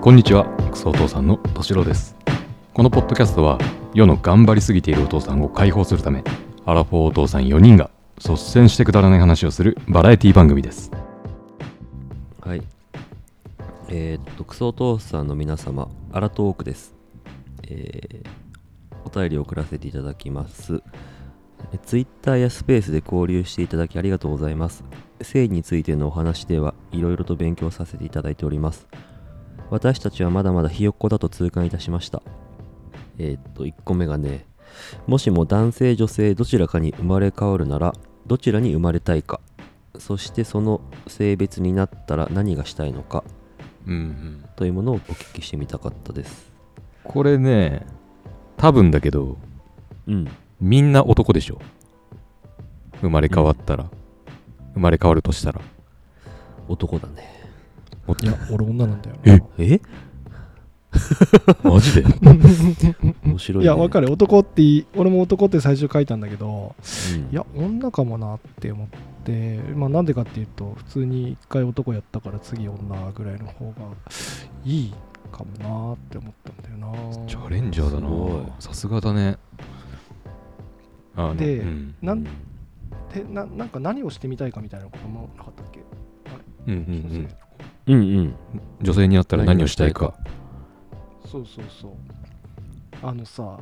こんにちは、クソお父さんのとしろです。このポッドキャストは、世の頑張りすぎているお父さんを解放するため、アラフォーお父さん4人が率先してくだらない話をするバラエティ番組です。はい。えーっと、クソお父さんの皆様、アラトークです。えーお便りを送らせていただきます。え Twitter やスペースで交流していただきありがとうございます。性についてのお話ではいろいろと勉強させていただいております。私たちはまだまだひよっこだと痛感いたしました。えーっと、1個目がね、もしも男性女性どちらかに生まれ変わるなら、どちらに生まれたいか、そしてその性別になったら何がしたいのかうんうん。というものをお聞きしてみたかったです。これね、多分だけど、うん。みんな男でしょ。生まれ変わったら。生まれ変わるとしたら。男だね。おいや、俺女なんだよえな。え？マジで？面白い、ね。いや、わかる。男っていい、俺も男って最初書いたんだけど、うんいや、女かもなって思って、まあなんでかっていうと、普通に一回男やったから次女ぐらいの方がいいかもなって思ったんだよな。チャレンジャーだな。さすがだね。でうんなんでななんか何をしてみたいかみたいなこともなかったっけ？うんうんうん。うんうん。女性に会ったら何をしたいか。そうそうそう。あのさ、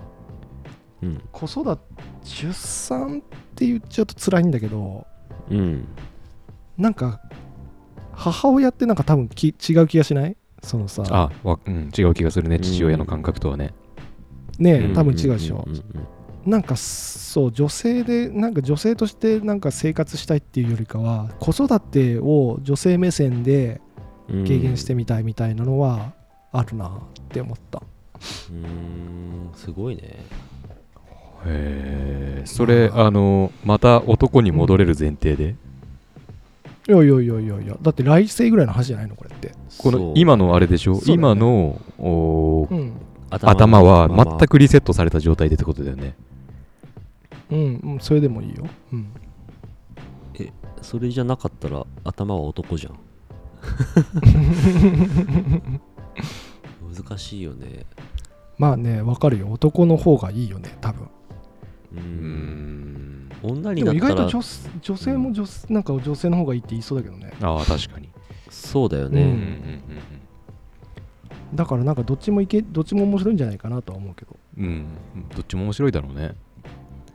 うん。子育て、出産って言っちゃうと辛いんだけど、うん。なんか母親ってなんか多分き違う気がしない？そのさあ、わうん、違う気がするね、うん父親の感覚とはね。ねえ、うん多分違うでしょ、うんうんなんかそう女性でなんか女性としてなんか生活したいっていうよりかは子育てを女性目線でうん経験してみたいみたいなのはあるなって思った、うーん、すごいね。へえ、それ、あの、また男に戻れる前提で、いやいやいやいやいやだって来世ぐらいの話じゃないのこれってこの今のあれでしょ、ね今のおうん頭は全く。くリセットされた状態でってことだよね。うん、うん、それでもいいよ、うん、それじゃなかったら頭は男じゃん。難しいよね。まあねわかるよ男の方がいいよね多分う。うんん。女にでも意なったら外と女女性も女,、なんか女性の方がいいって言いそうだけどねああ、確かに。そうだよううんうんね。だからなんかどっちもいけどっちも面白いんじゃないかなとは思うけどうんうん。うん。どっちも面白いだろうね。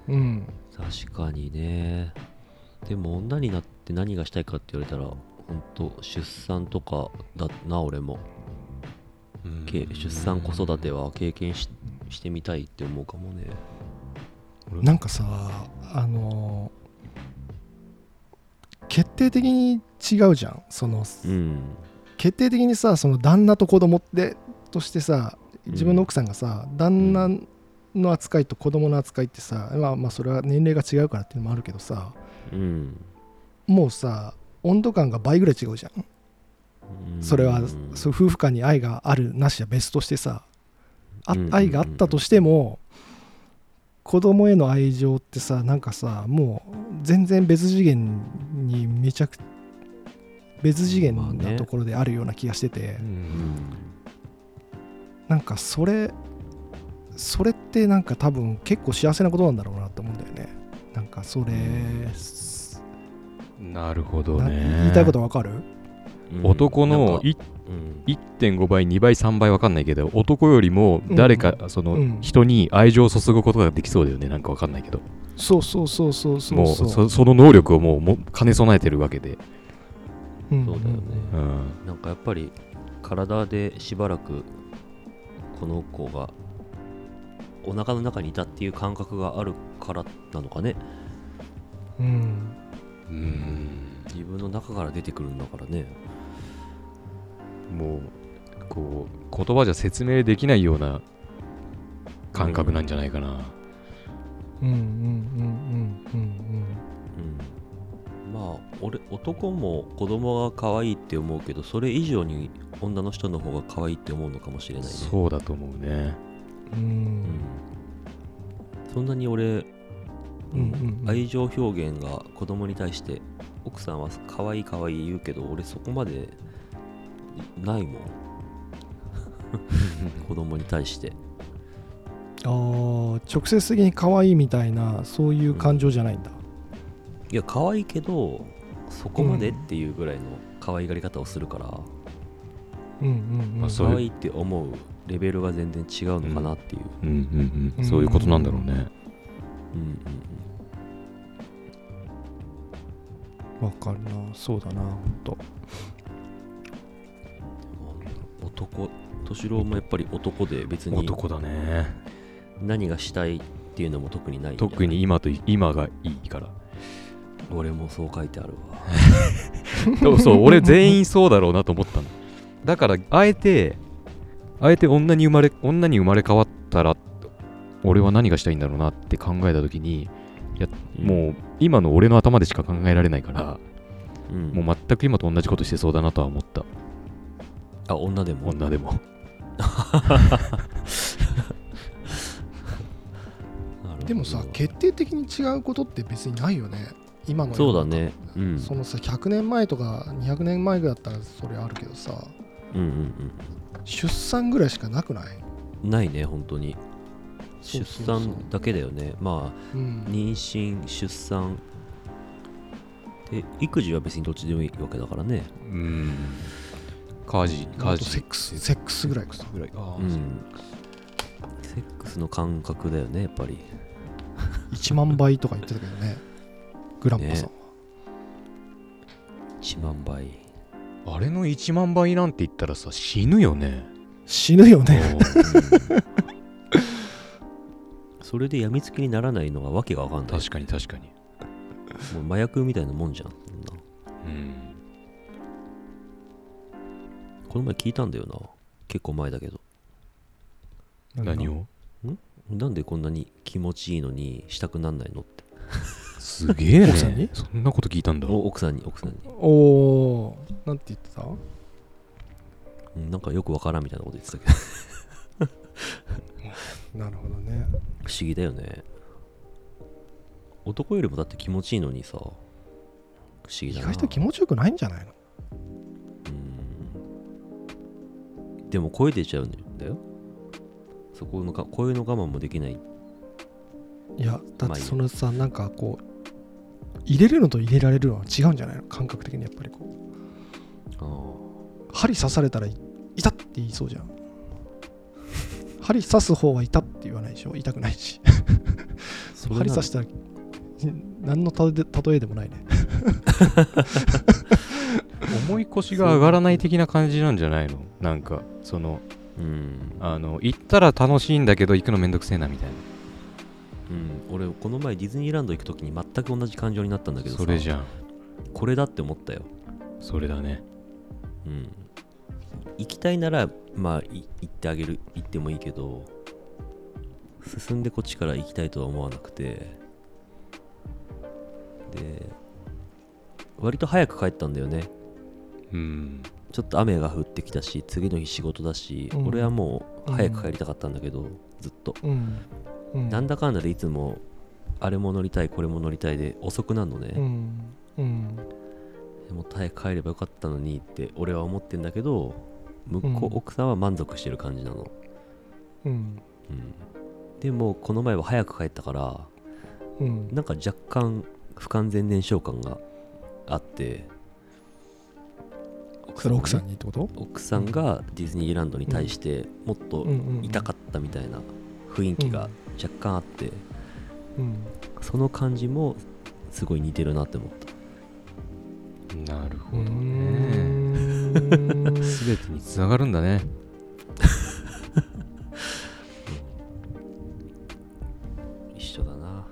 うん確かにね。でも女になって何がしたいかって言われたら、本当出産とかだな、俺も。け出産子育ては経験ししてみたいって思うかもね。なんかさあの決定的に違うじゃんそのうん。決定的にさその旦那と子供ってとしてさ自分の奥さんがさ、旦那の扱いと子供の扱いってさ、まあ、まあそれは年齢が違うからっていうのもあるけどさうん。もうさ温度感が倍ぐらい違うじゃん。それはうんそう夫婦間に愛があるなしは別としてさ。愛があったとしても子供への愛情ってさなんかさもう全然別次元にめちゃく別次元なところであるような気がしてて、うん。なんかそれそれってなんか多分結構幸せなことなんだろうなと思うんだよね。なんかそれ、なるほどなね。言いたいことわかる？うん男のいうん1.5倍、2倍、3倍わかんないけど、男よりも誰か、その、うん人に愛情を注ぐことができそうだよね。なんかわかんないけど。そうそうそうそうそうもうそうそその能力をもうも兼ね備えてるわけで。うんそうだよねうん。なんかやっぱり体でしばらくこの子がお腹の中にいたっていう感覚があるからなのかねうんうん。自分の中から出てくるんだからねもう、こう、言葉じゃ説明できないような感覚なんじゃないかな。うんうんうんうんうんうんまあ俺男も子供が可愛いって思うけどそれ以上に女の人の方が可愛いって思うのかもしれないねそうだと思うね。うんううんんそんなに俺、愛情表現が子供に対して奥さんは可愛い可愛い言うけど俺そこまでないもん。子供に対して。あー直接的に可愛いみたいなそういう感情じゃないんだ、いや可愛いけどそこまでっていうぐらいの可愛がり方をするから、うん、うんうん。まあそういう可愛いって思うレベルが全然違うのかなっていう、うんうんうん。そういうことなんだろうねうんうんわかるなそうだなほんと。うん男敏郎もやっぱり男で別に男だね。何がしたいっていうのも特にない特に今と今がいいから。俺もそう書いてあるわ。そうそう俺全員そうだろうなと思ったの。だからあえてあえて女に生まれ女に生まれ変わったら俺は何がしたいんだろうなって考えた時にいやもう今の俺の頭でしか考えられないからうん、もう全く今と同じことしてそうだなとは思った。あ女でも？女でも。でもさ決定的に違うことって別にないよね。今の世そうだね。うん。そのさ100年前とか200年前ぐらいだったらそれあるけどさ。うんうん出産ぐらいしかなくない、うんないね本当に出産だけだよね。まあうん、妊娠出産。で育児は別にどっちでもいいわけだからね。うん。家事あ家事。とセックス。セックスぐらいかぐらいあうん。セックスの感覚だよねやっぱり。1万倍とか言ってたけどね。グランパさんは、1万倍。あれの1万倍なんて言ったらさ死ぬよね。死ぬよねそれで病みつきにならないのがわけがわかんない。確かに確かに。もう麻薬みたいなもんじゃん。うん。この前聞いたんだよな。結構前だけど。何を？なんでこんなに気持ちいいのにしたくなんないのって。すげえね。奥さんに？そんなこと聞いたんだ。お奥さんに奥さんに、おおー。なんて言ってた？うんなんかよくわからんみたいなこと言ってたけど なるほどね。不思議だよね。男よりもだって気持ちいいのにさ不思議意だな。外と気持ちよくないんじゃないの？うん。でも声出ちゃうんだよ。そこのか声の我慢もできない。いやだってそのさなんかこう入れるのと入れられるのは違うんじゃないの？感覚的にやっぱりこう。あ。針刺されたらい痛って言いそうじゃん針刺す方は痛って言わないでしょ？痛くないし。針刺したら何の例え例えでもないね。重い腰が上がらない的な感じなんじゃないの？なんかそのうん、あの行ったら楽しいんだけど行くのめんどくせえなみたいな。うん、俺この前ディズニーランド行く時に全く同じ感情になったんだけどさ。それじゃん。これだって思ったよ。それだね。うん。行きたいならまあい行ってあげる行ってもいいけど進んでこっちから行きたいとは思わなくて。で割と早く帰ったんだよね。うん。ちょっと雨が降ってきたし次の日仕事だし、うん。俺はもう早く帰りたかったんだけど、ずっと、うん、うん、なんだかんだでいつもあれも乗りたいこれも乗りたいで遅くなるのね、うん。うん。でも早く帰ればよかったのにって俺は思ってんだけど向こう、うん奥さんは満足してる感じなの、うん。うん、でもこの前は早く帰ったからうん。なんか若干不完全燃焼感があってそれ奥さんねにってこと？奥さんがディズニーランドに対してもっと痛かったみたいな雰囲気が若干あって、うん。その感じもすごい似てるなって思った。なるほどね。ん全てにつながるんだね。一緒だな。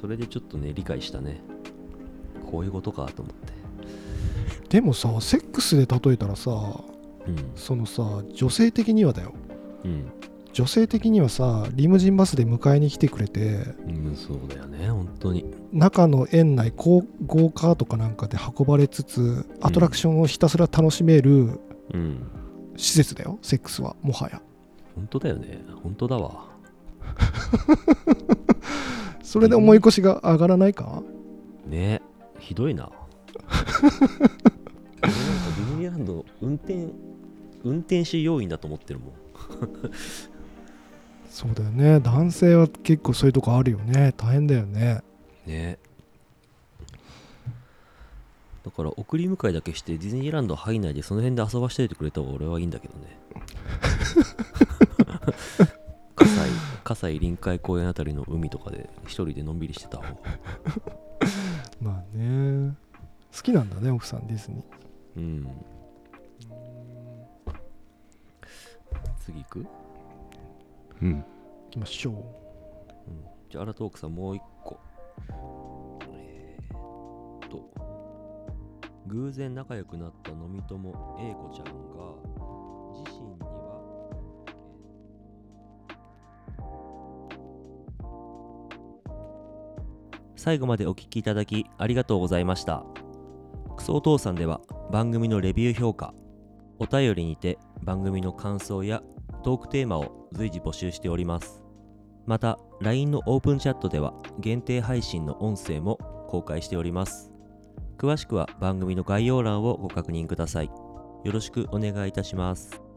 それでちょっとね理解したね。こういうことかと思って。でもさセックスで例えたらさうん。そのさ女性的にはだよ。うん、女性的にはさリムジンバスで迎えに来てくれてうん、そうだよね本当に中の園内ゴーカートかなんかで運ばれつつアトラクションをひたすら楽しめるうん。施設だよセックスはもはや。本当だよね。本当だわ。それで思い越しが上がらないか？ね。ひどいな。俺 なんかディズニーランド運転運転手要員だと思ってるもん。そうだよね。男性は結構そういうとこあるよね。大変だよねね。だから送り迎えだけしてディズニーランド入んないでその辺で遊ばしておいてくれた方が俺はいいんだけどね。葛西葛西臨海公園あたりの海とかで一人でのんびりしてた方が。まあね。好きなんだね奥さんディズニー。うん。次行く、うん。行きましょう。うん、じゃあアラトークさんもう一個えーっと偶然仲良くなった飲み友 A 子ちゃんが自身には最後までお聞きいただきありがとうございました。クソお父さんでは番組のレビュー評価お便りにて番組の感想やトークテーマを随時募集しております。また LINE のオープンチャットでは限定配信の音声も公開しております。詳しくは番組の概要欄をご確認ください。よろしくお願いいたします。